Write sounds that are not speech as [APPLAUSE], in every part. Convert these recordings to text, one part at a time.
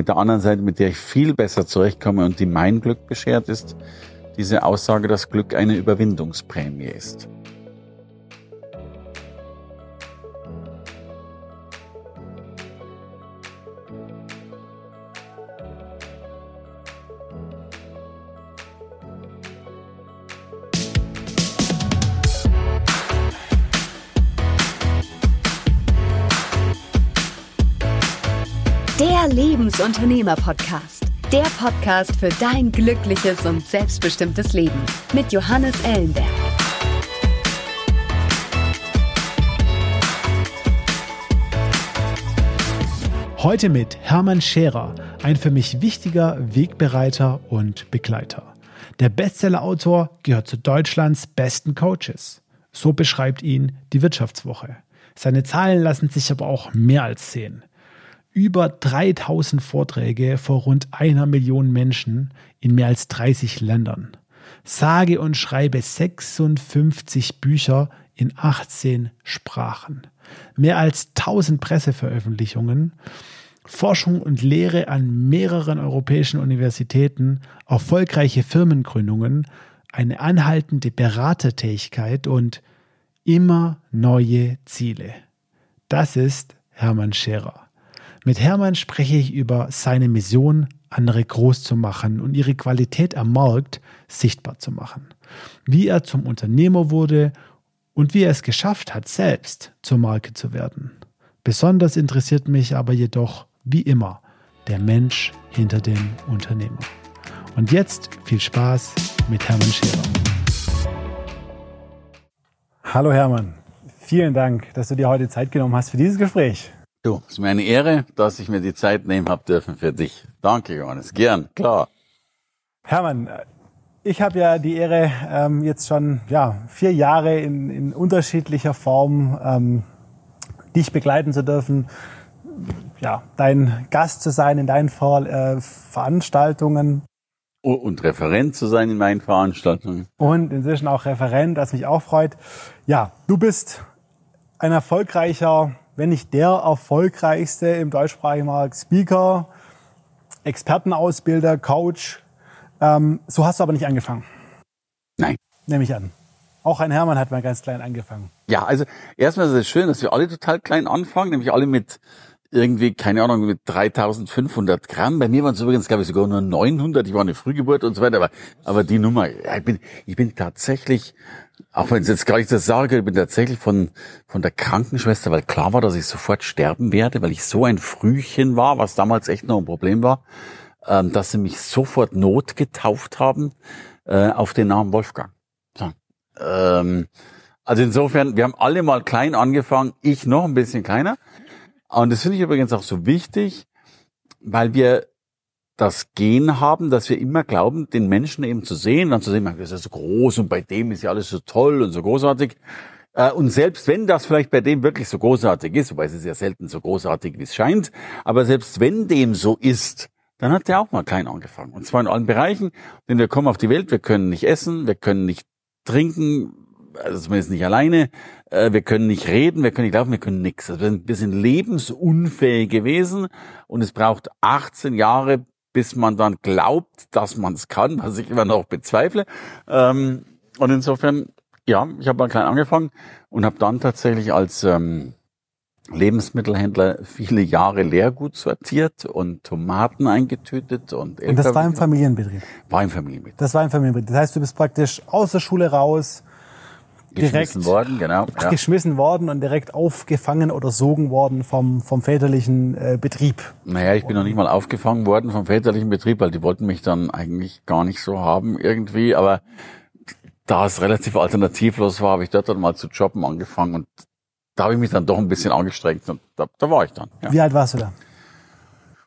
mit der anderen Seite, mit der ich viel besser zurechtkomme und die mein Glück beschert, ist diese Aussage, dass Glück eine Überwindungsprämie ist. Lebensunternehmer-Podcast. Der Podcast für dein glückliches und selbstbestimmtes Leben mit Johannes Ellenberg. Heute mit Hermann Scherer, ein für mich wichtiger Wegbereiter und Begleiter. Der Bestsellerautor gehört zu Deutschlands besten Coaches. So beschreibt ihn die Wirtschaftswoche. Seine Zahlen lassen sich aber auch mehr als sehen über 3000 Vorträge vor rund einer Million Menschen in mehr als 30 Ländern. Sage und schreibe 56 Bücher in 18 Sprachen. Mehr als 1000 Presseveröffentlichungen. Forschung und Lehre an mehreren europäischen Universitäten, erfolgreiche Firmengründungen, eine anhaltende Beratertätigkeit und immer neue Ziele. Das ist Hermann Scherer. Mit Hermann spreche ich über seine Mission, andere groß zu machen und ihre Qualität am Markt sichtbar zu machen. Wie er zum Unternehmer wurde und wie er es geschafft hat, selbst zur Marke zu werden. Besonders interessiert mich aber jedoch, wie immer, der Mensch hinter dem Unternehmer. Und jetzt viel Spaß mit Hermann Scherer. Hallo Hermann, vielen Dank, dass du dir heute Zeit genommen hast für dieses Gespräch. Du, es ist mir eine Ehre, dass ich mir die Zeit nehmen habe dürfen für dich. Danke, Johannes. Gern, klar. Hermann, ich habe ja die Ehre, ähm, jetzt schon ja, vier Jahre in, in unterschiedlicher Form ähm, dich begleiten zu dürfen, ja, dein Gast zu sein in deinen Ver äh, Veranstaltungen. Und Referent zu sein in meinen Veranstaltungen. Und inzwischen auch Referent, was mich auch freut. Ja, du bist ein erfolgreicher wenn nicht der erfolgreichste im deutschsprachigen Markt Speaker, Expertenausbilder, Coach. Ähm, so hast du aber nicht angefangen. Nein. Nehme ich an. Auch ein Hermann hat mal ganz klein angefangen. Ja, also erstmal ist es schön, dass wir alle total klein anfangen, nämlich alle mit irgendwie, keine Ahnung, mit 3500 Gramm. Bei mir waren es übrigens, glaube ich, sogar nur 900. Ich war eine Frühgeburt und so weiter. Aber, aber die Nummer, ich bin, ich bin tatsächlich auch wenn ich jetzt gar nicht das sage, ich bin tatsächlich von, von der Krankenschwester, weil klar war, dass ich sofort sterben werde, weil ich so ein Frühchen war, was damals echt noch ein Problem war, ähm, dass sie mich sofort notgetauft haben äh, auf den Namen Wolfgang. So. Ähm, also insofern, wir haben alle mal klein angefangen, ich noch ein bisschen kleiner. Und das finde ich übrigens auch so wichtig, weil wir das Gen haben, dass wir immer glauben, den Menschen eben zu sehen, dann zu sehen, das ist ja so groß und bei dem ist ja alles so toll und so großartig. Äh, und selbst wenn das vielleicht bei dem wirklich so großartig ist, wobei es ist ja selten so großartig, wie es scheint, aber selbst wenn dem so ist, dann hat der auch mal klein angefangen. Und zwar in allen Bereichen, denn wir kommen auf die Welt, wir können nicht essen, wir können nicht trinken, also zumindest nicht alleine, äh, wir können nicht reden, wir können nicht laufen, wir können nichts. Also wir sind lebensunfähig gewesen und es braucht 18 Jahre, bis man dann glaubt, dass man es kann, was ich immer noch bezweifle. Ähm, und insofern, ja, ich habe mal klein angefangen und habe dann tatsächlich als ähm, Lebensmittelhändler viele Jahre Leergut sortiert und Tomaten eingetütet und Und das war im Familienbetrieb? War im Familienbetrieb. Das war im Familienbetrieb. Das heißt, du bist praktisch aus der Schule raus, geschmissen worden, genau. Ja. Geschmissen worden und direkt aufgefangen oder sogen worden vom, vom väterlichen äh, Betrieb. Naja, ich bin noch nicht mal aufgefangen worden vom väterlichen Betrieb, weil die wollten mich dann eigentlich gar nicht so haben irgendwie. Aber da es relativ alternativlos war, habe ich dort dann mal zu jobben angefangen und da habe ich mich dann doch ein bisschen angestrengt und da, da war ich dann. Ja. Wie alt warst du da?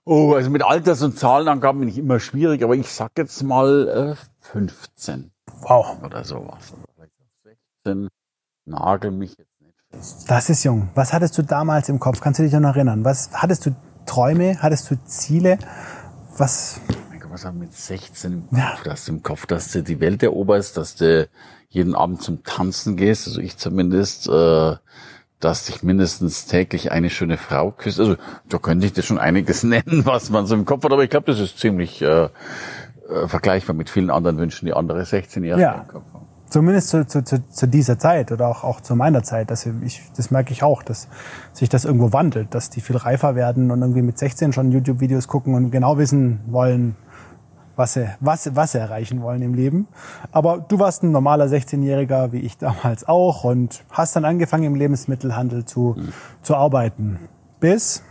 Oh, also mit Alters- und Zahlenangaben bin ich immer schwierig, aber ich sag jetzt mal äh, 15. Wow. Oder sowas. 16, nagel mich jetzt nicht fest. Das ist jung. Was hattest du damals im Kopf? Kannst du dich noch erinnern? Was hattest du Träume? Hattest du Ziele? Was? Mein Gott, was haben mit 16 im Kopf? Ja. Dass du im Kopf, dass du die Welt eroberst, dass du jeden Abend zum Tanzen gehst, also ich zumindest, äh, dass ich mindestens täglich eine schöne Frau küsse. Also da könnte ich dir schon einiges [LAUGHS] nennen, was man so im Kopf hat, aber ich glaube, das ist ziemlich äh, äh, vergleichbar mit vielen anderen Wünschen, die andere 16-Jährige Ja. im Kopf haben. Zumindest zu, zu, zu, zu dieser Zeit oder auch, auch zu meiner Zeit. Das, ich, das merke ich auch, dass sich das irgendwo wandelt, dass die viel reifer werden und irgendwie mit 16 schon YouTube-Videos gucken und genau wissen wollen, was sie, was, was sie erreichen wollen im Leben. Aber du warst ein normaler 16-Jähriger, wie ich damals auch, und hast dann angefangen, im Lebensmittelhandel zu, zu arbeiten. Bis,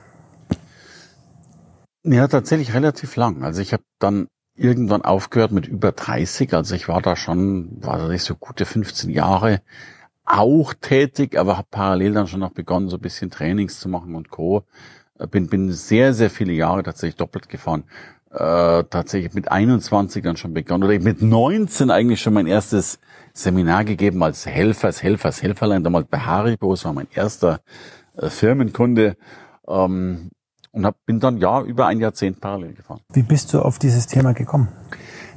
Ja, tatsächlich relativ lang. Also ich habe dann irgendwann aufgehört mit über 30. Also ich war da schon, war da nicht so gute 15 Jahre auch tätig, aber habe parallel dann schon noch begonnen, so ein bisschen Trainings zu machen und Co. Äh, Bin, bin sehr, sehr viele Jahre tatsächlich doppelt gefahren. Äh, tatsächlich mit 21 dann schon begonnen oder mit 19 eigentlich schon mein erstes Seminar gegeben als Helfer, als Helfer, als Helferlein, damals bei Haribo, das war mein erster äh, Firmenkunde. Ähm, und hab, bin dann ja über ein Jahrzehnt parallel gefahren. wie bist du auf dieses Thema gekommen?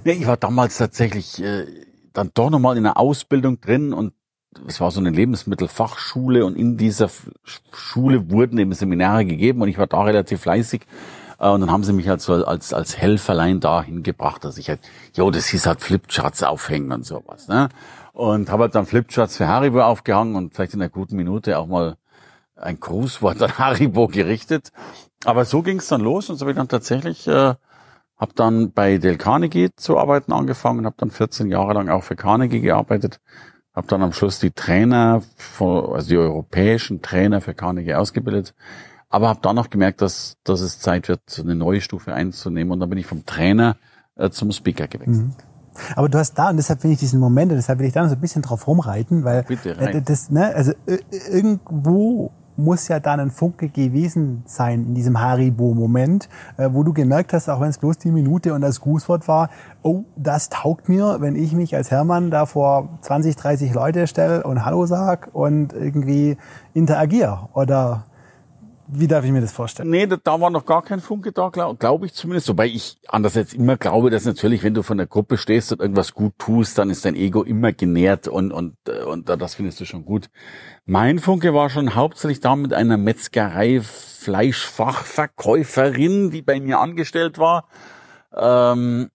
Ja, ich war damals tatsächlich äh, dann doch nochmal in der Ausbildung drin und es war so eine Lebensmittelfachschule und in dieser Schule wurden eben Seminare gegeben und ich war da relativ fleißig. Äh, Und dann haben sie mich halt so als, als Helferlein da hingebracht, dass ich halt, jo, das hieß halt Flipcharts aufhängen und sowas. Ne? Und habe halt dann Flipcharts für Haribo aufgehangen und vielleicht in einer guten Minute auch mal ein Grußwort an Haribo gerichtet. Aber so ging es dann los und so habe ich dann tatsächlich, äh, habe dann bei Del Carnegie zu arbeiten angefangen, habe dann 14 Jahre lang auch für Carnegie gearbeitet, habe dann am Schluss die Trainer, von, also die europäischen Trainer für Carnegie ausgebildet, aber habe dann auch gemerkt, dass, dass es Zeit wird, eine neue Stufe einzunehmen und dann bin ich vom Trainer äh, zum Speaker gewechselt. Aber du hast da, und deshalb finde ich diesen Moment, und deshalb will ich da noch so ein bisschen drauf rumreiten, weil Bitte, äh, das, ne, also äh, irgendwo muss ja dann ein Funke gewesen sein in diesem Haribo-Moment, äh, wo du gemerkt hast, auch wenn es bloß die Minute und das Grußwort war, oh, das taugt mir, wenn ich mich als Hermann da vor 20, 30 Leute stelle und Hallo sag und irgendwie interagiere. Oder wie darf ich mir das vorstellen? Nee, da, da war noch gar kein Funke da, glaube glaub ich zumindest. Wobei ich andererseits immer glaube, dass natürlich, wenn du von der Gruppe stehst und irgendwas gut tust, dann ist dein Ego immer genährt und, und, äh, und das findest du schon gut. Mein Funke war schon hauptsächlich da mit einer Metzgerei Fleischfachverkäuferin, die bei mir angestellt war. Ähm,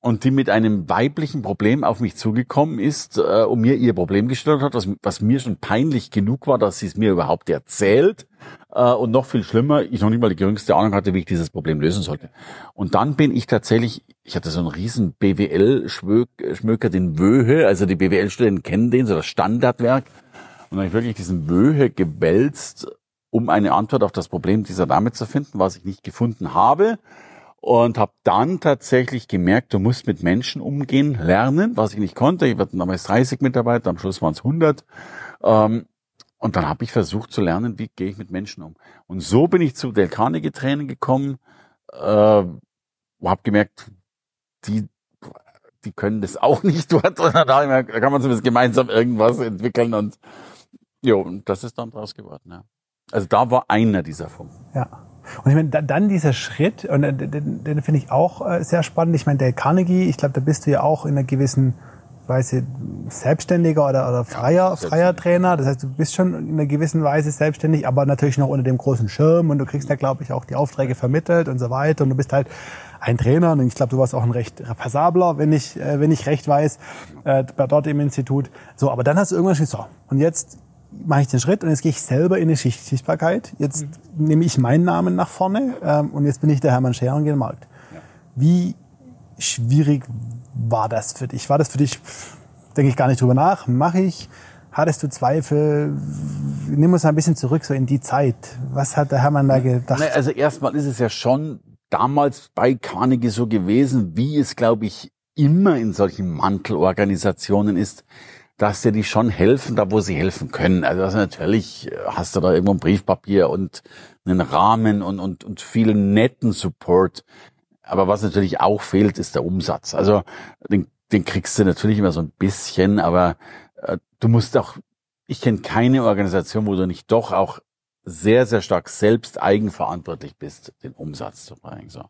und die mit einem weiblichen Problem auf mich zugekommen ist äh, und mir ihr Problem gestellt hat, was, was mir schon peinlich genug war, dass sie es mir überhaupt erzählt. Äh, und noch viel schlimmer, ich noch nicht mal die geringste Ahnung hatte, wie ich dieses Problem lösen sollte. Und dann bin ich tatsächlich, ich hatte so einen riesen BWL-Schmöker, den Wöhe, also die BWL-Studenten kennen den, so das Standardwerk. Und habe ich wirklich diesen Wöhe gewälzt, um eine Antwort auf das Problem dieser Dame zu finden, was ich nicht gefunden habe und habe dann tatsächlich gemerkt, du musst mit Menschen umgehen lernen, was ich nicht konnte. Ich hatte damals 30 Mitarbeiter, am Schluss waren es 100. Ähm, und dann habe ich versucht zu lernen, wie gehe ich mit Menschen um. Und so bin ich zu Del Carnegie Training gekommen, äh, habe gemerkt, die die können das auch nicht [LAUGHS] dort. Da kann man zumindest gemeinsam irgendwas entwickeln und jo, und das ist dann draus geworden. Ja. Also da war einer dieser Funken. Ja. Und ich meine, da, dann dieser Schritt, und äh, den, den finde ich auch äh, sehr spannend. Ich meine, der Carnegie, ich glaube, da bist du ja auch in einer gewissen Weise Selbstständiger oder, oder freier, freier Trainer. Das heißt, du bist schon in einer gewissen Weise selbstständig, aber natürlich noch unter dem großen Schirm und du kriegst da, glaube ich, auch die Aufträge vermittelt und so weiter. Und du bist halt ein Trainer und ich glaube, du warst auch ein recht passabler, wenn ich, äh, wenn ich recht weiß, äh, bei dort im Institut. So, aber dann hast du irgendwann gesagt, so, und jetzt mache ich den Schritt und jetzt gehe ich selber in die Schicht Sichtbarkeit. Jetzt nehme ich meinen Namen nach vorne ähm, und jetzt bin ich der Hermann Scherer und gehe in den Markt. Wie schwierig war das für dich? War das für dich, denke ich gar nicht drüber nach, mache ich? Hattest du Zweifel? Nimm uns ein bisschen zurück so in die Zeit. Was hat der Hermann da gedacht? Ne, also erstmal ist es ja schon damals bei Carnegie so gewesen, wie es, glaube ich, immer in solchen Mantelorganisationen ist, dass dir die schon helfen, da wo sie helfen können. Also das natürlich äh, hast du da irgendwo ein Briefpapier und einen Rahmen und, und, und viel netten Support. Aber was natürlich auch fehlt, ist der Umsatz. Also den, den kriegst du natürlich immer so ein bisschen, aber äh, du musst auch, ich kenne keine Organisation, wo du nicht doch auch sehr, sehr stark selbst eigenverantwortlich bist, den Umsatz zu bringen. So.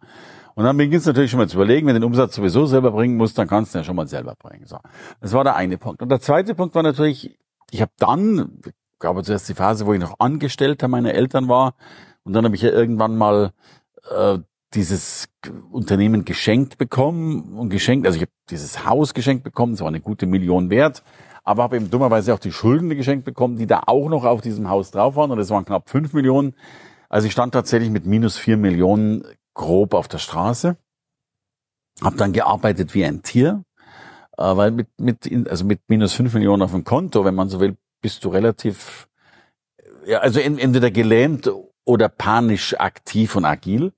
Und dann beginnst du natürlich schon mal zu überlegen, wenn du den Umsatz sowieso selber bringen musst, dann kannst du ja schon mal selber bringen. So. Das war der eine Punkt. Und der zweite Punkt war natürlich, ich habe dann, gab es zuerst die Phase, wo ich noch Angestellter meiner Eltern war. Und dann habe ich ja irgendwann mal äh, dieses Unternehmen geschenkt bekommen und geschenkt, also ich habe dieses Haus geschenkt bekommen, es war eine gute Million wert, aber habe eben dummerweise auch die Schulden geschenkt bekommen, die da auch noch auf diesem Haus drauf waren und das waren knapp fünf Millionen. Also ich stand tatsächlich mit minus vier Millionen grob auf der Straße, habe dann gearbeitet wie ein Tier, äh, weil mit, mit, also mit minus fünf Millionen auf dem Konto, wenn man so will, bist du relativ, ja, also entweder gelähmt oder panisch aktiv und agil.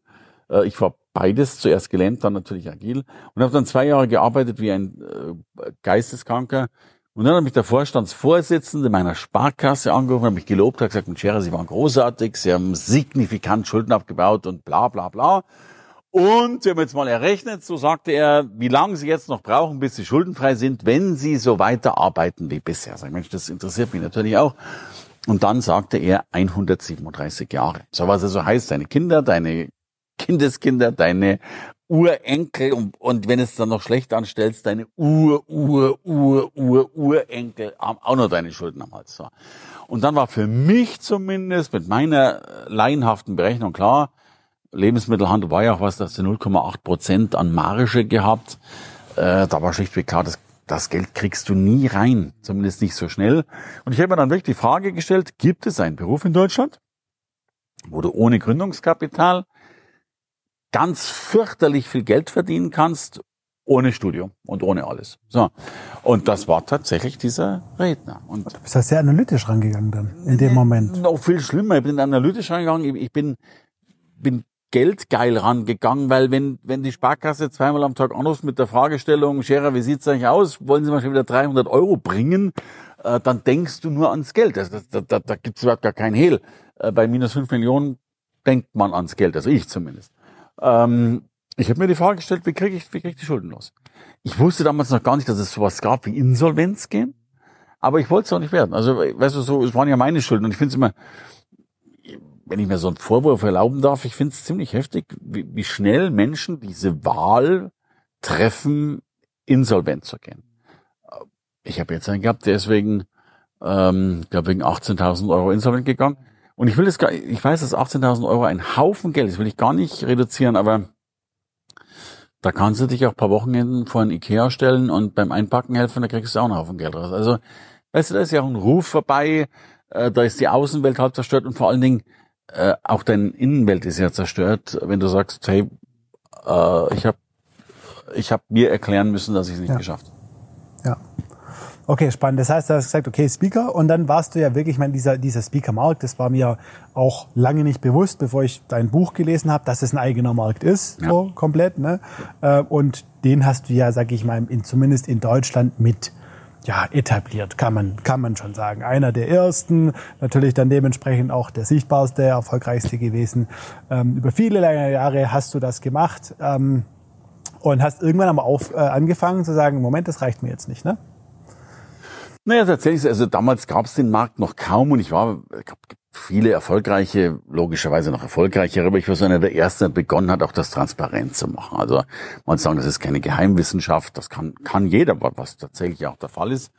Äh, ich war beides, zuerst gelähmt, dann natürlich agil und habe dann zwei Jahre gearbeitet wie ein äh, Geisteskranker. Und dann hat mich der Vorstandsvorsitzende meiner Sparkasse angerufen, hat mich gelobt, hat gesagt, Scherer, Sie waren großartig, Sie haben signifikant Schulden abgebaut und bla bla bla. Und wir haben jetzt mal errechnet, so sagte er, wie lange Sie jetzt noch brauchen, bis Sie schuldenfrei sind, wenn Sie so weiterarbeiten wie bisher. Sag, Mensch, das interessiert mich natürlich auch. Und dann sagte er 137 Jahre. So was also heißt, deine Kinder, deine Kindeskinder, deine Urenkel und, und wenn es dann noch schlecht anstellst, deine Ur, Ur, Ur, Ur, Urenkel haben auch noch deine Schulden am Hals. Und dann war für mich zumindest mit meiner laienhaften Berechnung klar, Lebensmittelhandel war ja auch was, dass du 0,8 Prozent an Marge gehabt. Äh, da war schlichtweg klar, das, das Geld kriegst du nie rein, zumindest nicht so schnell. Und ich habe mir dann wirklich die Frage gestellt, gibt es einen Beruf in Deutschland, wo du ohne Gründungskapital ganz fürchterlich viel Geld verdienen kannst, ohne Studium und ohne alles. So. Und das war tatsächlich dieser Redner. Und du bist ja sehr analytisch rangegangen dann, in dem Moment. Noch viel schlimmer. Ich bin analytisch rangegangen. Ich bin, bin geldgeil rangegangen, weil wenn, wenn die Sparkasse zweimal am Tag anruft mit der Fragestellung, Scherer, wie sieht's eigentlich aus? Wollen Sie mal schon wieder 300 Euro bringen? Äh, dann denkst du nur ans Geld. Also, da, da, da gibt's überhaupt gar keinen Hehl. Äh, bei minus fünf Millionen denkt man ans Geld, also ich zumindest. Ähm, ich habe mir die Frage gestellt, wie kriege ich, wie krieg ich die Schulden los? Ich wusste damals noch gar nicht, dass es sowas gab wie Insolvenz gehen, aber ich wollte es auch nicht werden. Also, weißt du, so, es waren ja meine Schulden und ich finde es immer, wenn ich mir so einen Vorwurf erlauben darf, ich finde es ziemlich heftig, wie, wie schnell Menschen diese Wahl treffen, insolvent zu gehen. Ich habe jetzt einen gehabt, der ist wegen, ähm, glaube wegen 18.000 Euro insolvent gegangen. Und ich will das gar, ich weiß, dass 18.000 Euro ein Haufen Geld ist, will ich gar nicht reduzieren, aber da kannst du dich auch ein paar Wochenenden vor ein Ikea stellen und beim Einpacken helfen, da kriegst du auch einen Haufen Geld raus. Also, weißt du, da ist ja auch ein Ruf vorbei, äh, da ist die Außenwelt halb zerstört und vor allen Dingen äh, auch deine Innenwelt ist ja zerstört, wenn du sagst, hey, äh, ich habe ich hab mir erklären müssen, dass ich es nicht ja. geschafft Ja. Okay, spannend. Das heißt, du hast gesagt, okay, Speaker. Und dann warst du ja wirklich, ich meine, dieser, dieser Speaker-Markt, das war mir auch lange nicht bewusst, bevor ich dein Buch gelesen habe, dass es ein eigener Markt ist, ja. so komplett. Ne? Äh, und den hast du ja, sag ich mal, in, zumindest in Deutschland mit ja, etabliert, kann man, kann man schon sagen. Einer der ersten, natürlich dann dementsprechend auch der sichtbarste, erfolgreichste gewesen. Ähm, über viele lange Jahre hast du das gemacht ähm, und hast irgendwann aber auf, äh, angefangen zu sagen, Moment, das reicht mir jetzt nicht, ne? Naja, tatsächlich, also damals gab es den Markt noch kaum und ich war, gab viele erfolgreiche, logischerweise noch erfolgreichere, aber ich war so einer der Ersten, der begonnen hat, auch das transparent zu machen. Also man sagen, das ist keine Geheimwissenschaft, das kann, kann jeder, was tatsächlich auch der Fall ist.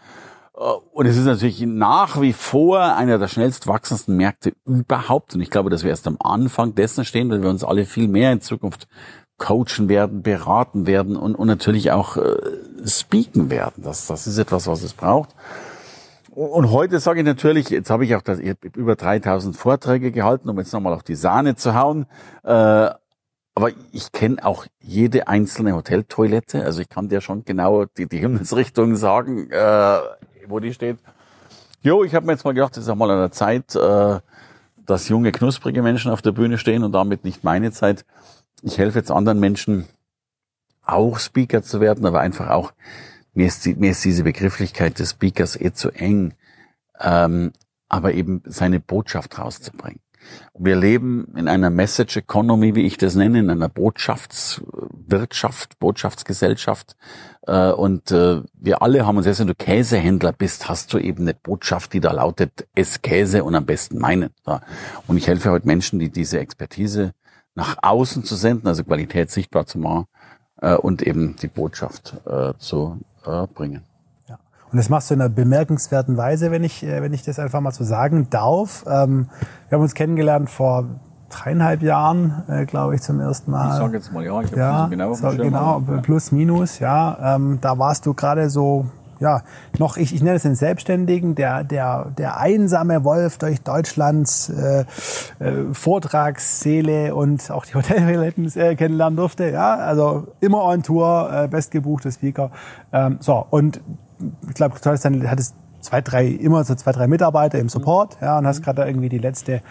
Äh, und es ist natürlich nach wie vor einer der schnellst wachsendsten Märkte überhaupt. Und ich glaube, dass wir erst am Anfang dessen stehen, weil wir uns alle viel mehr in Zukunft coachen werden, beraten werden und, und natürlich auch äh, speaken werden. Das, das ist etwas, was es braucht. Und heute sage ich natürlich, jetzt habe ich auch das, ich habe über 3000 Vorträge gehalten, um jetzt nochmal auf die Sahne zu hauen. Äh, aber ich kenne auch jede einzelne Hoteltoilette. Also ich kann dir schon genau die, die Himmelsrichtung sagen, äh, wo die steht. Jo, ich habe mir jetzt mal gedacht, es ist auch mal an der Zeit, äh, dass junge, knusprige Menschen auf der Bühne stehen und damit nicht meine Zeit. Ich helfe jetzt anderen Menschen, auch Speaker zu werden, aber einfach auch mir ist, mir ist diese Begrifflichkeit des Speakers eh zu eng, ähm, aber eben seine Botschaft rauszubringen. Wir leben in einer Message Economy, wie ich das nenne, in einer Botschaftswirtschaft, Botschaftsgesellschaft. Äh, und äh, wir alle haben uns, selbst wenn du Käsehändler bist, hast du eben eine Botschaft, die da lautet, es Käse und am besten meinen. Und ich helfe heute Menschen, die diese Expertise nach außen zu senden, also Qualität sichtbar zu machen äh, und eben die Botschaft zu äh, bringen. Ja. Und das machst du in einer bemerkenswerten Weise, wenn ich, äh, wenn ich das einfach mal so sagen darf. Ähm, wir haben uns kennengelernt vor dreieinhalb Jahren, äh, glaube ich, zum ersten Mal. Ich sage jetzt mal, ja, ich habe ja, so genau, so, genau, plus minus, ja. Ähm, da warst du gerade so, ja, noch, ich, ich nenne es den Selbstständigen, der, der, der einsame Wolf durch Deutschlands äh, äh, Vortragsseele und auch die [LAUGHS] Hoteltoiletten äh, kennenlernen durfte. Ja, also immer on Tour, äh, bestgebuchte Speaker. Ähm, so, und ich glaube, du hattest dann hattest zwei, drei, immer so zwei, drei Mitarbeiter im Support, ja, und hast gerade irgendwie die letzte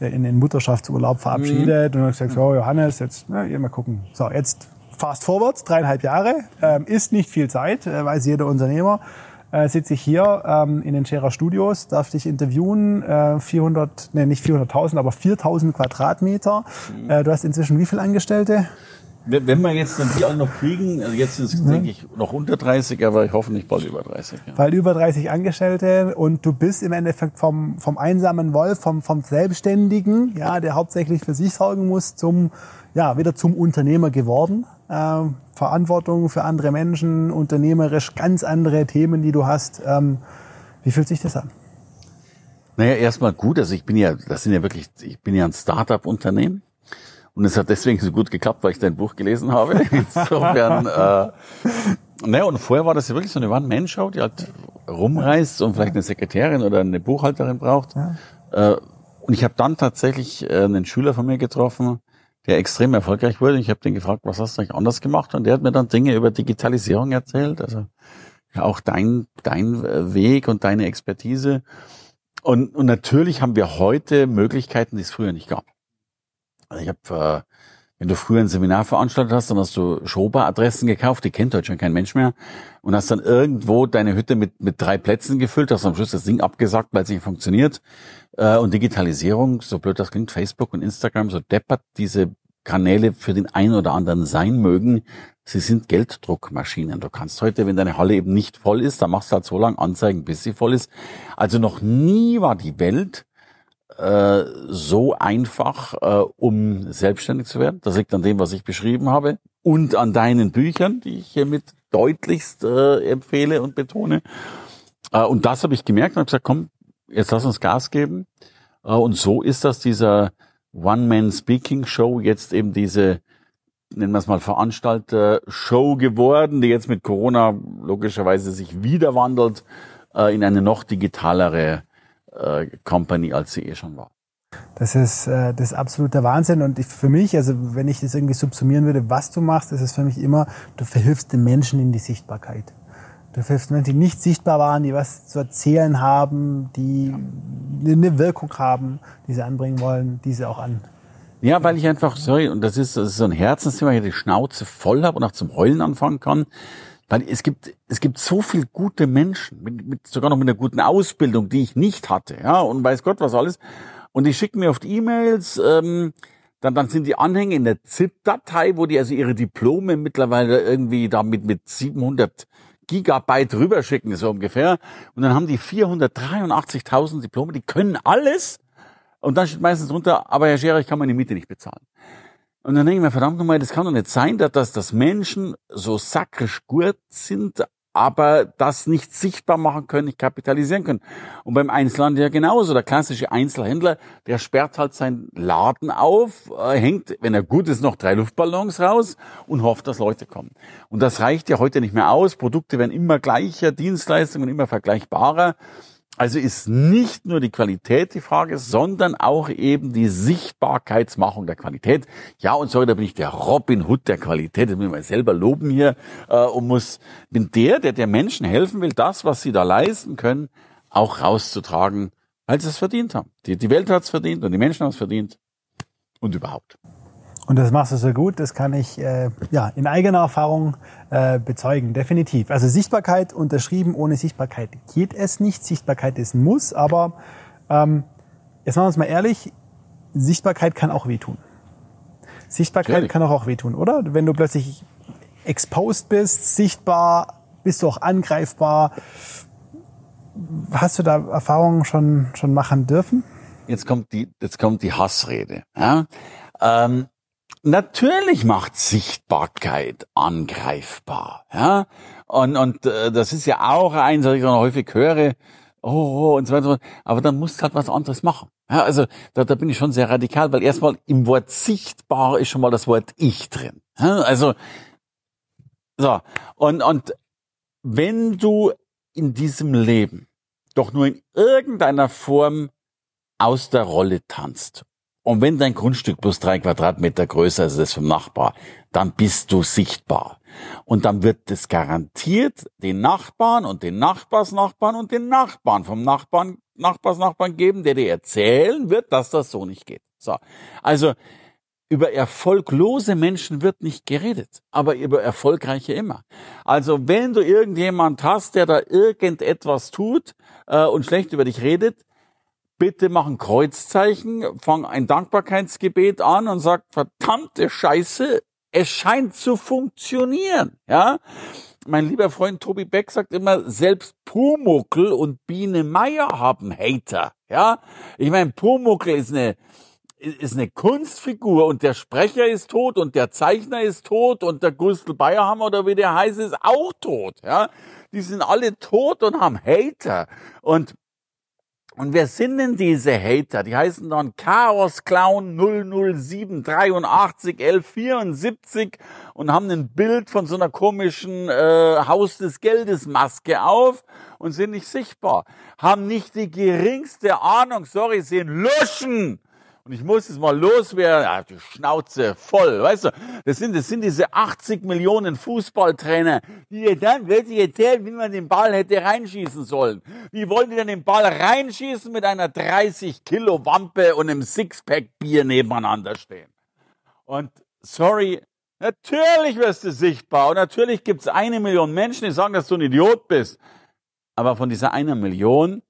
äh, in den Mutterschaftsurlaub verabschiedet und hast gesagt, so Johannes, jetzt na, ja, mal gucken. So, jetzt fast forward, dreieinhalb Jahre, ähm, ist nicht viel Zeit, äh, weiß jeder Unternehmer. Äh, sitze ich hier ähm, in den Scherer Studios, darf dich interviewen, äh, 400, nee, nicht 400.000, aber 4.000 Quadratmeter. Äh, du hast inzwischen wie viele Angestellte? Wenn wir jetzt dann die alle noch kriegen, also jetzt ist es, denke ich, noch unter 30, aber ich hoffe nicht bald über 30. Ja. Weil über 30 Angestellte und du bist im Endeffekt vom, vom einsamen Wolf, vom, vom Selbstständigen, ja, der hauptsächlich für sich sorgen muss, zum, ja, wieder zum Unternehmer geworden. Ähm, Verantwortung für andere Menschen, unternehmerisch ganz andere Themen, die du hast. Ähm, wie fühlt sich das an? Naja, erstmal gut. Also ich bin ja, das sind ja wirklich, ich bin ja ein Start-up-Unternehmen. Und es hat deswegen so gut geklappt, weil ich dein Buch gelesen habe. [LAUGHS] Insofern, äh, naja, und vorher war das ja wirklich so eine One-Man-Show, die halt rumreist und vielleicht eine Sekretärin oder eine Buchhalterin braucht. Äh, und ich habe dann tatsächlich äh, einen Schüler von mir getroffen, der extrem erfolgreich wurde. Ich habe den gefragt, was hast du eigentlich anders gemacht? Und der hat mir dann Dinge über Digitalisierung erzählt. Also auch dein, dein äh, Weg und deine Expertise. Und, und natürlich haben wir heute Möglichkeiten, die es früher nicht gab. Also ich habe, äh, wenn du früher ein Seminar veranstaltet hast, dann hast du Schoba-Adressen gekauft, die kennt heute schon kein Mensch mehr, und hast dann irgendwo deine Hütte mit, mit drei Plätzen gefüllt, hast am Schluss das Ding abgesagt, weil es nicht funktioniert. Äh, und Digitalisierung, so blöd das klingt, Facebook und Instagram, so deppert diese Kanäle für den einen oder anderen sein mögen, sie sind Gelddruckmaschinen. Du kannst heute, wenn deine Halle eben nicht voll ist, dann machst du halt so lange Anzeigen, bis sie voll ist. Also noch nie war die Welt äh, so einfach, äh, um selbstständig zu werden. Das liegt an dem, was ich beschrieben habe und an deinen Büchern, die ich hiermit deutlichst äh, empfehle und betone. Äh, und das habe ich gemerkt und habe gesagt, komm, jetzt lass uns Gas geben. Äh, und so ist das dieser One-Man-Speaking-Show jetzt eben diese, nennen wir es mal Veranstalter-Show geworden, die jetzt mit Corona logischerweise sich wieder wandelt äh, in eine noch digitalere äh, Company, als sie eh schon war. Das ist, äh, das ist absoluter Wahnsinn. Und ich, für mich, also wenn ich das irgendwie subsumieren würde, was du machst, ist es für mich immer, du verhilfst den Menschen in die Sichtbarkeit. Menschen, die nicht sichtbar waren, die was zu erzählen haben, die eine Wirkung haben, die sie anbringen wollen, die sie auch an. Ja, weil ich einfach, sorry, und das ist, das ist so ein Herzensthema, ich die Schnauze voll habe und auch zum Heulen anfangen kann. Weil es gibt, es gibt so viel gute Menschen, mit, mit, sogar noch mit einer guten Ausbildung, die ich nicht hatte, ja, und weiß Gott was alles. Und die schicken mir oft E-Mails, ähm, dann, dann sind die Anhänge in der ZIP-Datei, wo die also ihre Diplome mittlerweile irgendwie da mit, mit 700 Gigabyte rüberschicken, so ungefähr. Und dann haben die 483.000 Diplome, die können alles. Und dann steht meistens drunter, aber Herr Scherer, ich kann meine Miete nicht bezahlen. Und dann denke ich mir, verdammt nochmal, das kann doch nicht sein, dass, dass, Menschen so sakrisch gut sind, aber das nicht sichtbar machen können, nicht kapitalisieren können. Und beim Einzelhandel ja genauso. Der klassische Einzelhändler, der sperrt halt seinen Laden auf, äh, hängt, wenn er gut ist, noch drei Luftballons raus und hofft, dass Leute kommen. Und das reicht ja heute nicht mehr aus. Produkte werden immer gleicher, Dienstleistungen immer vergleichbarer. Also ist nicht nur die Qualität die Frage, sondern auch eben die Sichtbarkeitsmachung der Qualität. Ja, und sorry, da bin ich der Robin Hood der Qualität, das muss ich mal selber loben hier äh, und muss, bin der, der der Menschen helfen will, das, was sie da leisten können, auch rauszutragen, weil sie es verdient haben. Die, die Welt hat es verdient und die Menschen haben es verdient und überhaupt. Und das machst du sehr gut, das kann ich äh, ja, in eigener Erfahrung äh, bezeugen, definitiv. Also Sichtbarkeit unterschrieben, ohne Sichtbarkeit geht es nicht. Sichtbarkeit ist ein Muss, aber ähm, jetzt machen wir uns mal ehrlich, Sichtbarkeit kann auch wehtun. Sichtbarkeit Natürlich. kann auch, auch wehtun, oder? Wenn du plötzlich exposed bist, sichtbar, bist du auch angreifbar. Hast du da Erfahrungen schon, schon machen dürfen? Jetzt kommt die, jetzt kommt die Hassrede. Ja? Ähm, Natürlich macht Sichtbarkeit angreifbar, ja. Und, und äh, das ist ja auch eins, was ich dann häufig höre, oh, und so weiter. Aber dann musst du halt was anderes machen. Ja, also da, da bin ich schon sehr radikal, weil erstmal im Wort sichtbar ist schon mal das Wort ich drin. Ja, also so und und wenn du in diesem Leben doch nur in irgendeiner Form aus der Rolle tanzt und wenn dein Grundstück plus drei Quadratmeter größer ist als das vom Nachbar, dann bist du sichtbar. Und dann wird es garantiert den Nachbarn und den Nachbarsnachbarn und den Nachbarn vom Nachbarn, Nachbarsnachbarn geben, der dir erzählen wird, dass das so nicht geht. So. Also, über erfolglose Menschen wird nicht geredet, aber über erfolgreiche immer. Also wenn du irgendjemand hast, der da irgendetwas tut äh, und schlecht über dich redet, bitte mach ein Kreuzzeichen, fang ein Dankbarkeitsgebet an und sag, verdammte Scheiße, es scheint zu funktionieren, ja. Mein lieber Freund Tobi Beck sagt immer, selbst Pumuckel und Biene Meier haben Hater, ja. Ich meine, Pumuckel ist eine, ist eine Kunstfigur und der Sprecher ist tot und der Zeichner ist tot und der Gustl Bayerhammer oder wie der heißt, ist auch tot, ja. Die sind alle tot und haben Hater und und wer sind denn diese Hater? Die heißen dann Chaos Clown 007 83 1174 und haben ein Bild von so einer komischen äh, Haus des Geldes Maske auf und sind nicht sichtbar. Haben nicht die geringste Ahnung, sorry, sind Luschen und ich muss es mal loswerden, ja, die Schnauze voll, weißt du, das sind, das sind diese 80 Millionen Fußballtrainer, die dir dann wirklich erzählen, wie man den Ball hätte reinschießen sollen. Wie wollen die denn den Ball reinschießen mit einer 30 Kilo Wampe und einem Sixpack Bier nebeneinander stehen? Und sorry, natürlich wirst du sichtbar und natürlich gibt's eine Million Menschen, die sagen, dass du ein Idiot bist. Aber von dieser einer Million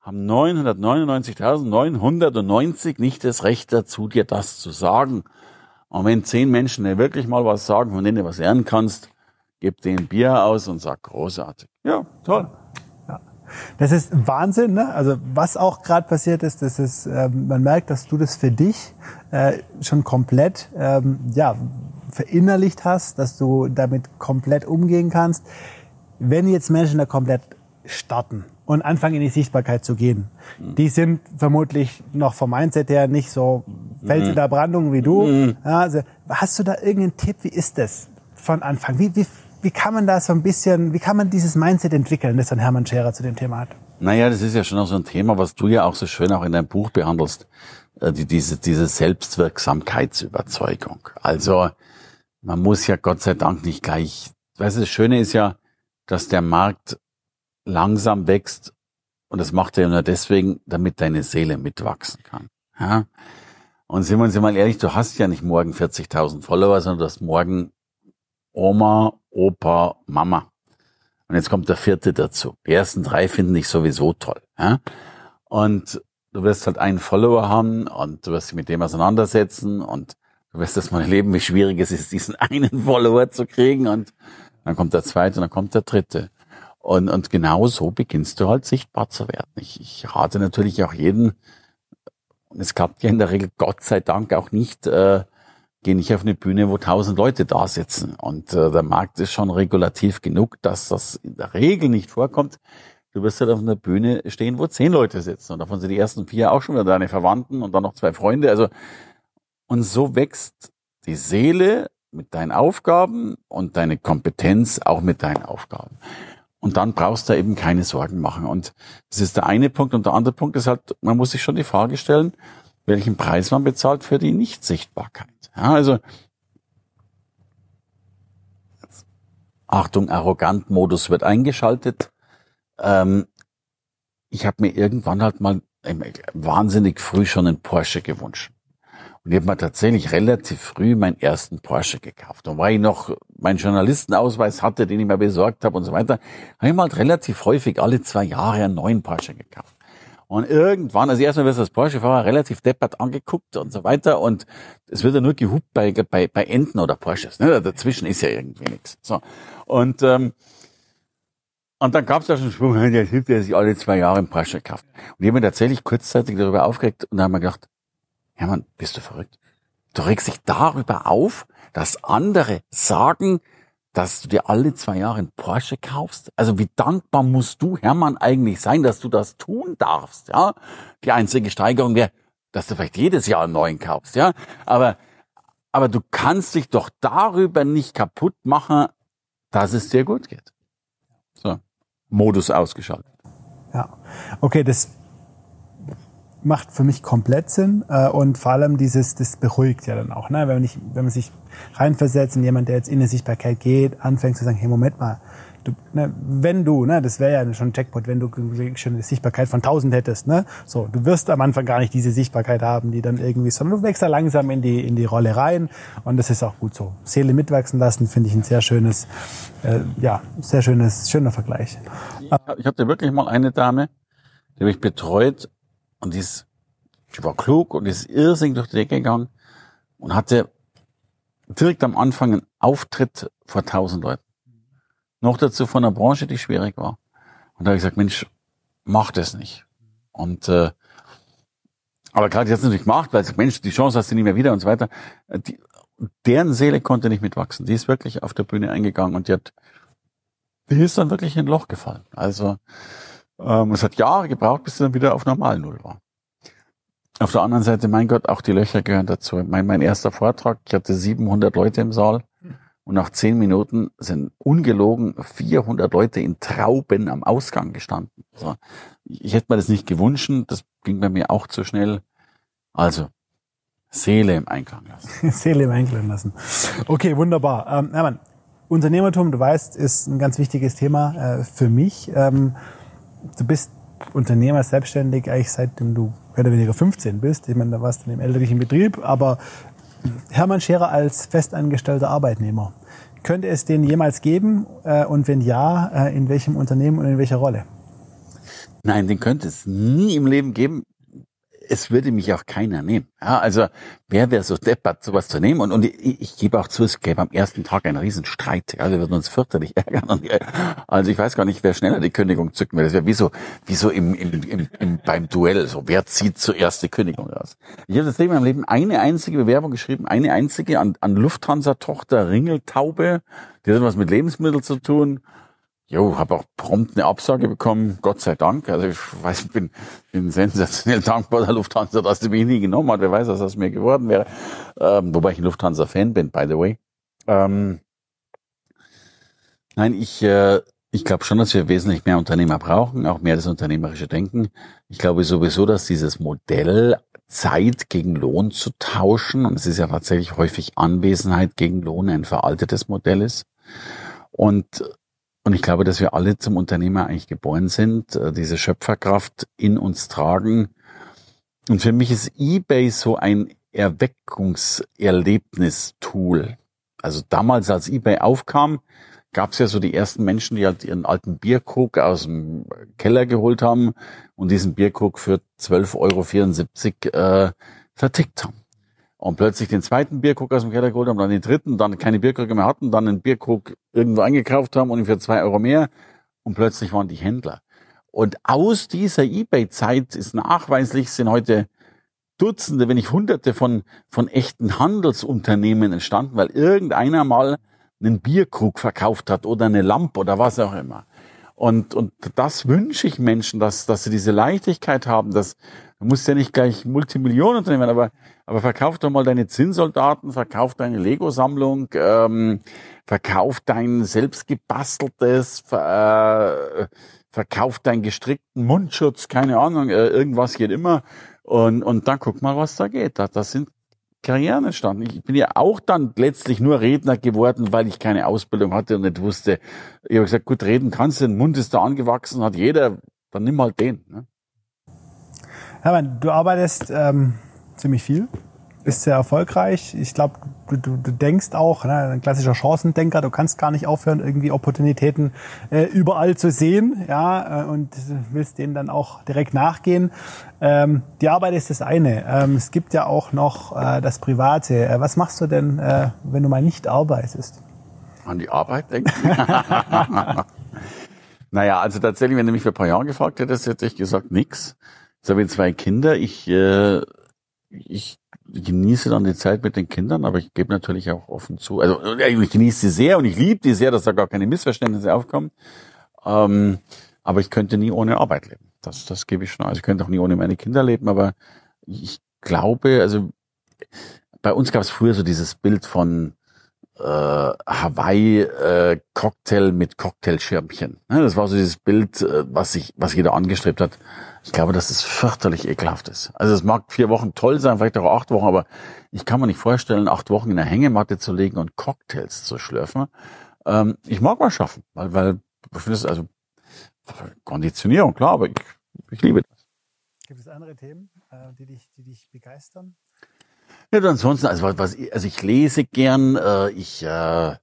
haben 999.990 nicht das Recht dazu, dir das zu sagen. Und wenn zehn Menschen dir wirklich mal was sagen, von denen du was lernen kannst, gib denen Bier aus und sag großartig. Ja, toll. Ja. Das ist Wahnsinn, ne? Also was auch gerade passiert ist, das ist, ähm, man merkt, dass du das für dich äh, schon komplett ähm, ja, verinnerlicht hast, dass du damit komplett umgehen kannst. Wenn jetzt Menschen da komplett starten und anfangen in die Sichtbarkeit zu gehen. Mhm. Die sind vermutlich noch vom Mindset her nicht so Fels in der Brandung wie du. Mhm. Also, hast du da irgendeinen Tipp? Wie ist das von Anfang? Wie, wie, wie kann man da so ein bisschen, wie kann man dieses Mindset entwickeln, das dann Hermann Scherer zu dem Thema hat? Naja, das ist ja schon auch so ein Thema, was du ja auch so schön auch in deinem Buch behandelst. Äh, die, diese, diese Selbstwirksamkeitsüberzeugung. Also, man muss ja Gott sei Dank nicht gleich, weißt du, das Schöne ist ja, dass der Markt langsam wächst. Und das macht er nur deswegen, damit deine Seele mitwachsen kann. Ja? Und sind wir uns mal ehrlich, du hast ja nicht morgen 40.000 Follower, sondern du hast morgen Oma, Opa, Mama. Und jetzt kommt der vierte dazu. Die ersten drei finden dich sowieso toll. Ja? Und du wirst halt einen Follower haben und du wirst dich mit dem auseinandersetzen und du wirst das mal erleben, wie schwierig es ist, diesen [LAUGHS] einen Follower zu kriegen und dann kommt der zweite und dann kommt der dritte. Und, und genau so beginnst du halt sichtbar zu werden. Ich, ich rate natürlich auch jeden, und es klappt ja in der Regel Gott sei Dank auch nicht, äh, geh nicht auf eine Bühne, wo tausend Leute da sitzen. Und äh, der Markt ist schon regulativ genug, dass das in der Regel nicht vorkommt. Du wirst halt auf einer Bühne stehen, wo zehn Leute sitzen. Und davon sind die ersten vier auch schon wieder deine Verwandten und dann noch zwei Freunde. Also, und so wächst die Seele mit deinen Aufgaben und deine Kompetenz auch mit deinen Aufgaben. Und dann brauchst du eben keine Sorgen machen. Und das ist der eine Punkt. Und der andere Punkt ist halt, man muss sich schon die Frage stellen, welchen Preis man bezahlt für die Nichtsichtbarkeit. Ja, also, Achtung, Arrogant-Modus wird eingeschaltet. Ähm, ich habe mir irgendwann halt mal wahnsinnig früh schon einen Porsche gewünscht. Und ich habe mir tatsächlich relativ früh meinen ersten Porsche gekauft. Und weil ich noch meinen Journalistenausweis hatte, den ich mir besorgt habe und so weiter, habe ich mal halt relativ häufig alle zwei Jahre einen neuen Porsche gekauft. Und irgendwann, also erstmal wird das Porsche-Fahrer relativ deppert angeguckt und so weiter. Und es wird ja nur gehupt bei, bei, bei Enten oder Porsches. Ne? Dazwischen ist ja irgendwie nichts. So. Und, ähm, und dann gab es ja schon Schwung, [LAUGHS] der Typ, der sich alle zwei Jahre einen Porsche kauft. Und ich habe mir tatsächlich kurzzeitig darüber aufgeregt und da haben wir gedacht, ja Mann, bist du verrückt? Du regst dich darüber auf, dass andere sagen, dass du dir alle zwei Jahre einen Porsche kaufst. Also wie dankbar musst du, Hermann, eigentlich sein, dass du das tun darfst, ja? Die einzige Steigerung wäre, dass du vielleicht jedes Jahr einen neuen kaufst, ja? Aber, aber du kannst dich doch darüber nicht kaputt machen, dass es dir gut geht. So. Modus ausgeschaltet. Ja. Okay, das macht für mich komplett Sinn äh, und vor allem dieses, das beruhigt ja dann auch, ne? wenn, man nicht, wenn man sich reinversetzt in jemand, der jetzt in eine Sichtbarkeit geht, anfängt zu sagen, hey, Moment mal, du, ne, wenn du, ne, das wäre ja schon ein Jackpot, wenn du schon eine Sichtbarkeit von 1000 hättest, ne, so, du wirst am Anfang gar nicht diese Sichtbarkeit haben, die dann irgendwie, sondern du wächst da langsam in die, in die Rolle rein und das ist auch gut so. Seele mitwachsen lassen, finde ich ein sehr schönes, äh, ja, sehr schönes, schöner Vergleich. Ich hatte wirklich mal eine Dame, die habe ich betreut und die, ist, die war klug und ist irrsinnig durch die Decke gegangen und hatte direkt am Anfang einen Auftritt vor tausend Leuten. Noch dazu von einer Branche, die schwierig war. Und da habe ich gesagt, Mensch, mach das nicht. Und äh, aber hat es natürlich gemacht, weil sie Mensch, die Chance hast du nie mehr wieder und so weiter. Die, deren Seele konnte nicht mitwachsen. Die ist wirklich auf der Bühne eingegangen und die hat, die ist dann wirklich in ein Loch gefallen. Also ähm, es hat Jahre gebraucht, bis sie dann wieder auf normal Null war. Auf der anderen Seite, mein Gott, auch die Löcher gehören dazu. Mein, mein erster Vortrag, ich hatte 700 Leute im Saal und nach zehn Minuten sind ungelogen 400 Leute in Trauben am Ausgang gestanden. So. Ich hätte mir das nicht gewünscht, das ging bei mir auch zu schnell. Also, Seele im Einklang lassen. [LAUGHS] Seele im Einklang lassen. Okay, wunderbar. Ähm, Hermann, Unternehmertum, du weißt, ist ein ganz wichtiges Thema äh, für mich. Ähm, du bist Unternehmer selbstständig eigentlich seitdem du mehr oder weniger 15 bist. Ich meine, da warst du in einem elterlichen Betrieb, aber Hermann Scherer als festangestellter Arbeitnehmer. Könnte es den jemals geben? Äh, und wenn ja, äh, in welchem Unternehmen und in welcher Rolle? Nein, den könnte es nie im Leben geben es würde mich auch keiner nehmen. Ja, also wer wäre so deppert, sowas zu nehmen? Und, und ich, ich gebe auch zu, es gäbe am ersten Tag einen Riesenstreit. Also wir würden uns fürchterlich [LAUGHS] ärgern. Und, also ich weiß gar nicht, wer schneller die Kündigung zücken will. Das wäre wie so, wie so im, im, im, im, beim Duell. So, wer zieht zuerst die Kündigung raus? Ich habe das in meinem Leben eine einzige Bewerbung geschrieben, eine einzige an, an Lufthansa-Tochter Ringeltaube. Die hat was mit Lebensmitteln zu tun. Jo, habe auch prompt eine Absage bekommen, Gott sei Dank. Also ich weiß, ich bin, bin sensationell dankbar der Lufthansa, dass sie mich nie genommen hat. Wer weiß, was aus mir geworden wäre. Ähm, wobei ich ein Lufthansa-Fan bin, by the way. Ähm, nein, ich, äh, ich glaube schon, dass wir wesentlich mehr Unternehmer brauchen, auch mehr das unternehmerische Denken. Ich glaube sowieso, dass dieses Modell Zeit gegen Lohn zu tauschen, und es ist ja tatsächlich häufig Anwesenheit gegen Lohn ein veraltetes Modell ist. Und und ich glaube, dass wir alle zum Unternehmer eigentlich geboren sind, äh, diese Schöpferkraft in uns tragen. Und für mich ist eBay so ein Erweckungserlebnistool. Also damals, als eBay aufkam, gab es ja so die ersten Menschen, die halt ihren alten Bierkrug aus dem Keller geholt haben und diesen Bierkrug für 12,74 Euro äh, vertickt haben und plötzlich den zweiten Bierkrug aus dem Keller geholt haben, dann den dritten, dann keine Bierkrüge mehr hatten, dann einen Bierkrug irgendwo eingekauft haben und ihn für zwei Euro mehr und plötzlich waren die Händler. Und aus dieser Ebay-Zeit ist nachweislich, sind heute Dutzende, wenn nicht Hunderte von, von echten Handelsunternehmen entstanden, weil irgendeiner mal einen Bierkrug verkauft hat oder eine Lampe oder was auch immer. Und, und das wünsche ich Menschen, dass, dass sie diese Leichtigkeit haben, dass, du musst ja nicht gleich Multimillionen unternehmen, aber aber verkauf doch mal deine Zinnsoldaten, verkauf deine Lego-Sammlung, ähm, verkauf dein selbstgebasteltes, ver, äh, verkauf deinen gestrickten Mundschutz, keine Ahnung, äh, irgendwas geht immer. Und, und dann guck mal, was da geht. Das, das sind Karrieren entstanden. Ich bin ja auch dann letztlich nur Redner geworden, weil ich keine Ausbildung hatte und nicht wusste. Ich habe gesagt, gut, reden kannst du, der Mund ist da angewachsen, hat jeder, dann nimm halt den. Ne? Hermann, du arbeitest ähm, ziemlich viel. Bist sehr erfolgreich. Ich glaube, du, du, du denkst auch, ne, ein klassischer Chancendenker, du kannst gar nicht aufhören, irgendwie Opportunitäten äh, überall zu sehen, ja, äh, und willst denen dann auch direkt nachgehen. Ähm, die Arbeit ist das eine. Ähm, es gibt ja auch noch äh, das Private. Äh, was machst du denn, äh, wenn du mal nicht arbeitest? An die Arbeit denken? [LAUGHS] naja, also tatsächlich, wenn du mich vor ein paar Jahren gefragt hättest, hätte ich gesagt, nix. Jetzt habe ich zwei Kinder. Ich äh, ich genieße dann die Zeit mit den Kindern, aber ich gebe natürlich auch offen zu. Also ich genieße sie sehr und ich liebe die sehr, dass da gar keine Missverständnisse aufkommen. Ähm, aber ich könnte nie ohne Arbeit leben. Das, das gebe ich schon. Also ich könnte auch nie ohne meine Kinder leben, aber ich glaube, also bei uns gab es früher so dieses Bild von äh, Hawaii äh, mit Cocktailschirmchen. Ja, das war so dieses Bild, äh, was sich, was jeder angestrebt hat. Ich glaube, dass es fürchterlich ekelhaft ist. Also es mag vier Wochen toll sein, vielleicht auch acht Wochen, aber ich kann mir nicht vorstellen, acht Wochen in der Hängematte zu legen und Cocktails zu schlürfen. Ähm, ich mag mal schaffen, weil, weil also Konditionierung, klar, aber ich, ich liebe das. Gibt es andere Themen, äh, die dich, die dich begeistern? Ja, ansonsten, also was, also ich lese gern, äh, ich äh, äh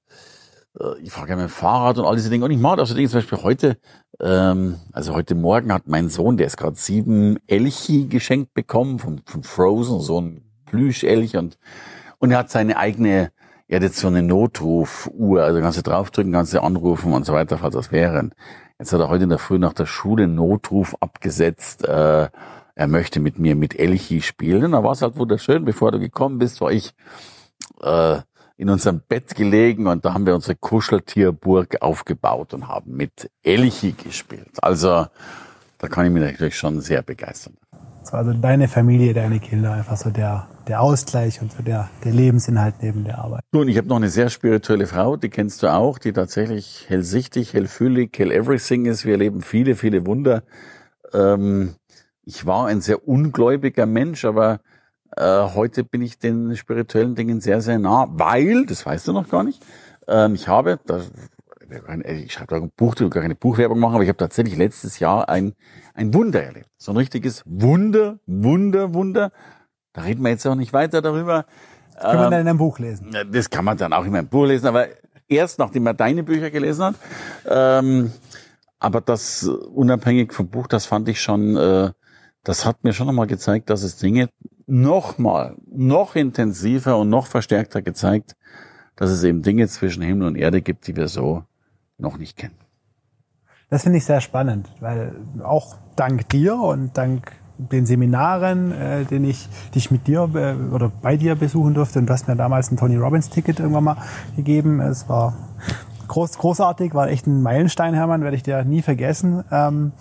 ich fahre gerne mit dem Fahrrad und all diese Dinge. Und ich mache auch so Dinge, zum Beispiel heute, ähm, also heute Morgen hat mein Sohn, der ist gerade sieben Elchi geschenkt bekommen von, von Frozen, so ein Plüschelch und, und er hat seine eigene, er hat jetzt so eine Notrufuhr, also kannst du draufdrücken, kannst du anrufen und so weiter, falls das wäre. Jetzt hat er heute in der Früh nach der Schule Notruf abgesetzt, äh, er möchte mit mir mit Elchi spielen. Da war es halt wunderschön. Bevor du gekommen bist, war ich äh, in unserem Bett gelegen und da haben wir unsere Kuscheltierburg aufgebaut und haben mit Elchi gespielt. Also da kann ich mich natürlich schon sehr begeistern. Also deine Familie, deine Kinder, einfach so der, der Ausgleich und so der, der Lebensinhalt neben der Arbeit. Nun, ich habe noch eine sehr spirituelle Frau, die kennst du auch, die tatsächlich hellsichtig, hellfühlig, hell everything ist. Wir erleben viele, viele Wunder. Ähm, ich war ein sehr ungläubiger Mensch, aber äh, heute bin ich den spirituellen Dingen sehr, sehr nah, weil, das weißt du noch gar nicht, ähm, ich habe, das, ich schreibe da ein Buch, gar keine Buchwerbung machen, aber ich habe tatsächlich letztes Jahr ein, ein Wunder erlebt. So ein richtiges Wunder, Wunder, Wunder. Da reden wir jetzt auch nicht weiter darüber. Das kann man ähm, dann in einem Buch lesen. Das kann man dann auch in einem Buch lesen, aber erst nachdem man deine Bücher gelesen hat. Ähm, aber das unabhängig vom Buch, das fand ich schon äh, das hat mir schon nochmal gezeigt, dass es Dinge nochmal, noch intensiver und noch verstärkter gezeigt, dass es eben Dinge zwischen Himmel und Erde gibt, die wir so noch nicht kennen. Das finde ich sehr spannend, weil auch dank dir und dank den Seminaren, äh, den ich, die ich mit dir äh, oder bei dir besuchen durfte, und du hast mir damals ein Tony Robbins Ticket irgendwann mal gegeben. Es war groß, großartig, war echt ein Meilenstein, Hermann, werde ich dir nie vergessen. Ähm,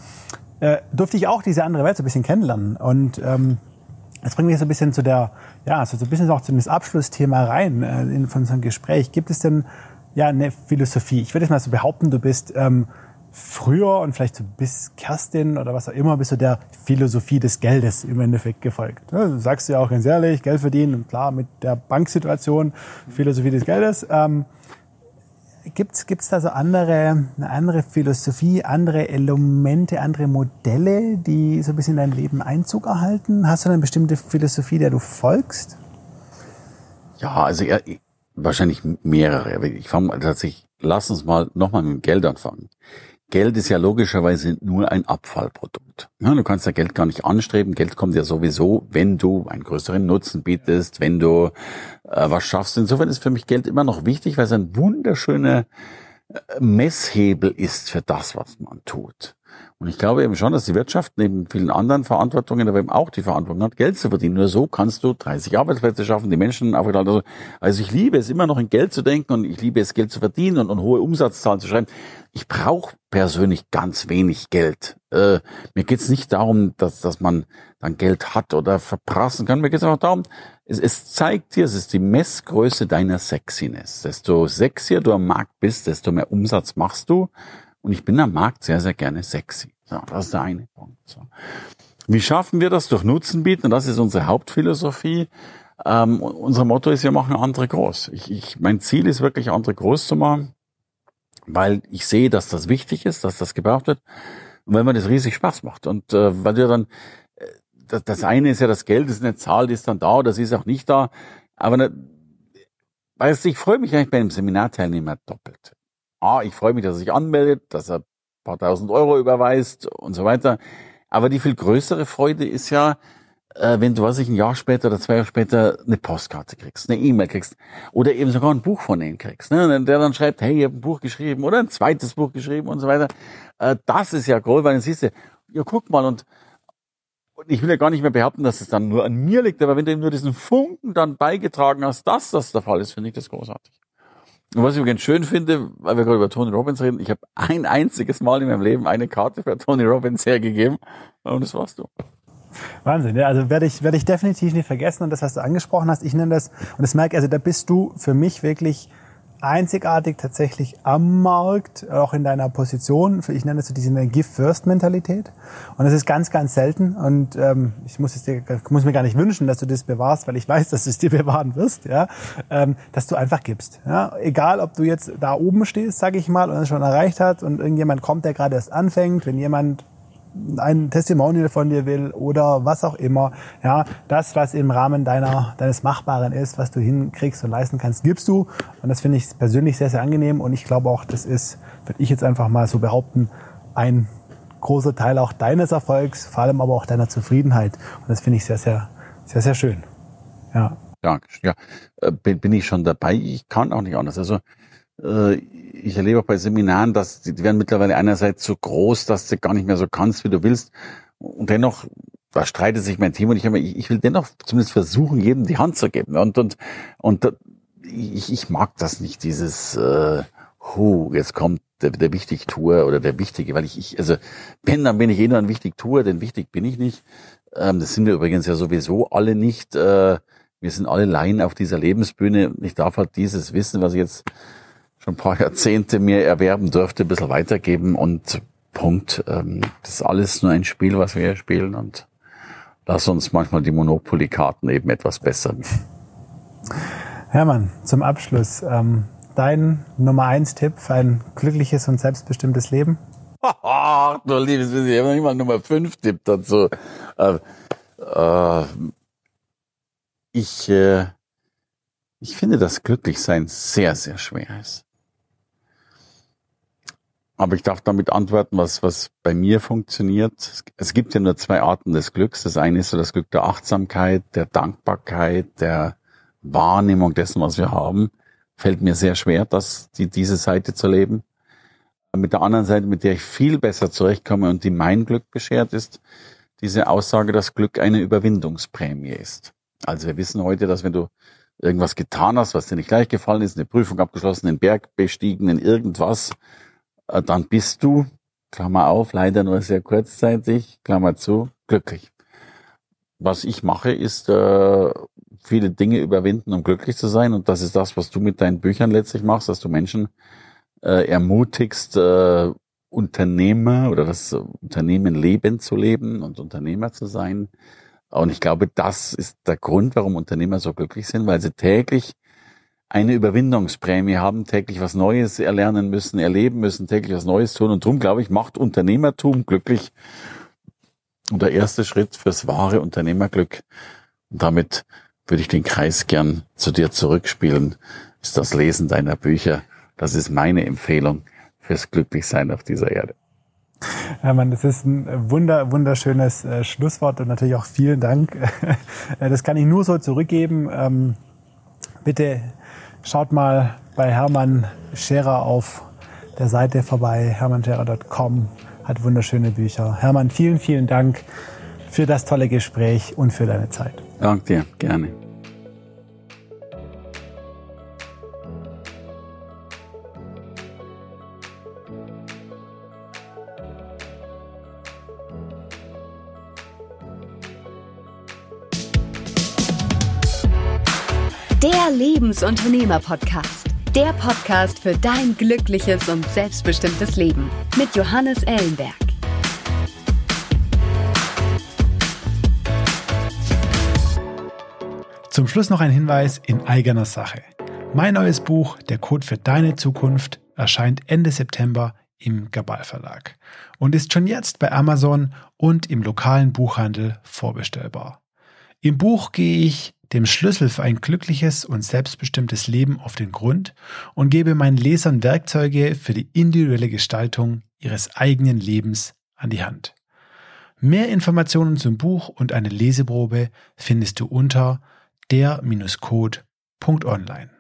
äh, durfte ich auch diese andere Welt so ein bisschen kennenlernen. Und ähm, das bringt mich so ein bisschen zu der, ja, so ein bisschen auch zu dem Abschlussthema rein äh, in, von so einem Gespräch. Gibt es denn ja eine Philosophie? Ich würde jetzt mal so behaupten, du bist ähm, früher und vielleicht so bis Kerstin oder was auch immer, bist du der Philosophie des Geldes im Endeffekt gefolgt. Du sagst ja auch ganz ehrlich, Geld verdienen und klar mit der Banksituation, Philosophie des Geldes. Ähm, Gibt's gibt's da so andere, eine andere Philosophie, andere Elemente, andere Modelle, die so ein bisschen in dein Leben Einzug erhalten? Hast du eine bestimmte Philosophie, der du folgst? Ja, also ja, wahrscheinlich mehrere. Ich fange tatsächlich, lass uns mal nochmal mit dem Geld anfangen. Geld ist ja logischerweise nur ein Abfallprodukt. Ja, du kannst ja Geld gar nicht anstreben. Geld kommt ja sowieso, wenn du einen größeren Nutzen bietest, wenn du äh, was schaffst. Insofern ist für mich Geld immer noch wichtig, weil es ein wunderschöner äh, Messhebel ist für das, was man tut. Und ich glaube eben schon, dass die Wirtschaft neben vielen anderen Verantwortungen aber eben auch die Verantwortung hat, Geld zu verdienen. Nur so kannst du 30 Arbeitsplätze schaffen, die Menschen aufgeteilt. Also, also ich liebe es immer noch in Geld zu denken und ich liebe es, Geld zu verdienen und, und hohe Umsatzzahlen zu schreiben. Ich brauche persönlich ganz wenig Geld. Äh, mir geht's nicht darum, dass, dass man dann Geld hat oder verprassen kann. Mir geht's einfach darum, es, es zeigt dir, es ist die Messgröße deiner Sexiness. Desto sexier du am Markt bist, desto mehr Umsatz machst du und ich bin am Markt sehr, sehr gerne sexy. So, das ist der eine Punkt. So. Wie schaffen wir das? Durch Nutzen bieten. Das ist unsere Hauptphilosophie. Ähm, unser Motto ist, wir machen andere groß. Ich, ich, mein Ziel ist wirklich, andere groß zu machen, weil ich sehe, dass das wichtig ist, dass das gebraucht wird und weil mir das riesig Spaß macht. Und äh, weil wir dann, äh, das, das eine ist ja, das Geld ist eine Zahl, die ist dann da, das ist auch nicht da. Aber ne, weißt du, ich freue mich eigentlich bei einem Seminarteilnehmer doppelt ah, ich freue mich, dass er sich anmeldet, dass er paar tausend Euro überweist und so weiter. Aber die viel größere Freude ist ja, äh, wenn du, was ich, ein Jahr später oder zwei Jahre später eine Postkarte kriegst, eine E-Mail kriegst oder eben sogar ein Buch von ihm kriegst, ne? der dann schreibt, hey, ich habe ein Buch geschrieben oder ein zweites Buch geschrieben und so weiter. Äh, das ist ja groß, weil dann siehst du, ja, guck mal und ich will ja gar nicht mehr behaupten, dass es dann nur an mir liegt, aber wenn du eben nur diesen Funken dann beigetragen hast, dass das der Fall ist, finde ich das großartig. Und was ich übrigens schön finde, weil wir gerade über Tony Robbins reden, ich habe ein einziges Mal in meinem Leben eine Karte für Tony Robbins hergegeben und das warst du. Wahnsinn, ja, also werde ich, werde ich definitiv nicht vergessen und das, was du angesprochen hast, ich nenne das, und das merke, also da bist du für mich wirklich einzigartig tatsächlich am Markt, auch in deiner Position. Ich nenne es so diese Give-First-Mentalität. Und das ist ganz, ganz selten. Und ähm, ich muss, es dir, muss mir gar nicht wünschen, dass du das bewahrst, weil ich weiß, dass du es dir [LAUGHS] bewahren wirst. Ja? Ähm, dass du einfach gibst. Ja? Egal, ob du jetzt da oben stehst, sage ich mal, und es schon erreicht hat und irgendjemand kommt, der gerade erst anfängt, wenn jemand ein Testimonial von dir will oder was auch immer. Ja, das, was im Rahmen deiner, deines Machbaren ist, was du hinkriegst und leisten kannst, gibst du. Und das finde ich persönlich sehr, sehr angenehm. Und ich glaube auch, das ist, würde ich jetzt einfach mal so behaupten, ein großer Teil auch deines Erfolgs, vor allem aber auch deiner Zufriedenheit. Und das finde ich sehr, sehr, sehr, sehr schön. Ja. Danke. Ja, äh, bin ich schon dabei. Ich kann auch nicht anders. Also äh, ich erlebe auch bei Seminaren, dass die werden mittlerweile einerseits so groß, dass du gar nicht mehr so kannst, wie du willst. Und dennoch, da streitet sich mein Team und ich, ich will dennoch zumindest versuchen, jedem die Hand zu geben. Und, und, und ich, ich mag das nicht, dieses, äh, hu, jetzt kommt der, der Wichtigtuer oder der Wichtige, weil ich, ich, also wenn, dann bin ich eh nur ein Wichtigtuer, denn wichtig bin ich nicht. Ähm, das sind wir übrigens ja sowieso alle nicht. Äh, wir sind alle Laien auf dieser Lebensbühne. Ich darf halt dieses Wissen, was ich jetzt schon ein paar Jahrzehnte mir erwerben durfte, ein bisschen weitergeben und Punkt. Ähm, das ist alles nur ein Spiel, was wir hier spielen und lass uns manchmal die Monopoly-Karten eben etwas bessern. Hermann, zum Abschluss, ähm, dein Nummer eins Tipp für ein glückliches und selbstbestimmtes Leben? Ach, [LAUGHS] du liebes Wissen, ich habe noch nicht mal Nummer fünf Tipp dazu. Äh, äh, ich, äh, ich finde, dass Glücklichsein sehr, sehr schwer ist. Aber ich darf damit antworten, was, was bei mir funktioniert. Es gibt ja nur zwei Arten des Glücks. Das eine ist so das Glück der Achtsamkeit, der Dankbarkeit, der Wahrnehmung dessen, was wir haben. Fällt mir sehr schwer, das, die, diese Seite zu leben. Mit der anderen Seite, mit der ich viel besser zurechtkomme und die mein Glück beschert, ist diese Aussage, dass Glück eine Überwindungsprämie ist. Also wir wissen heute, dass wenn du irgendwas getan hast, was dir nicht gleich gefallen ist, eine Prüfung abgeschlossen, einen Berg bestiegen, in irgendwas, dann bist du, Klammer auf, leider nur sehr kurzzeitig, Klammer zu, glücklich. Was ich mache, ist äh, viele Dinge überwinden, um glücklich zu sein. Und das ist das, was du mit deinen Büchern letztlich machst, dass du Menschen äh, ermutigst, äh, Unternehmer oder das Unternehmen Leben zu leben und Unternehmer zu sein. Und ich glaube, das ist der Grund, warum Unternehmer so glücklich sind, weil sie täglich eine Überwindungsprämie haben, täglich was Neues erlernen müssen, erleben müssen, täglich was Neues tun. Und darum, glaube ich, macht Unternehmertum glücklich. Und der erste Schritt fürs wahre Unternehmerglück, und damit würde ich den Kreis gern zu dir zurückspielen, ist das Lesen deiner Bücher. Das ist meine Empfehlung fürs Glücklichsein auf dieser Erde. Ja, Mann, das ist ein wunder, wunderschönes äh, Schlusswort und natürlich auch vielen Dank. [LAUGHS] das kann ich nur so zurückgeben. Ähm, bitte Schaut mal bei Hermann Scherer auf der Seite vorbei, hermannscherer.com, hat wunderschöne Bücher. Hermann, vielen, vielen Dank für das tolle Gespräch und für deine Zeit. Danke dir, gerne. Der Lebensunternehmer-Podcast. Der Podcast für dein glückliches und selbstbestimmtes Leben mit Johannes Ellenberg. Zum Schluss noch ein Hinweis in eigener Sache. Mein neues Buch, Der Code für deine Zukunft, erscheint Ende September im Gabal Verlag und ist schon jetzt bei Amazon und im lokalen Buchhandel vorbestellbar. Im Buch gehe ich dem Schlüssel für ein glückliches und selbstbestimmtes Leben auf den Grund und gebe meinen Lesern Werkzeuge für die individuelle Gestaltung ihres eigenen Lebens an die Hand. Mehr Informationen zum Buch und eine Leseprobe findest du unter der-code.online.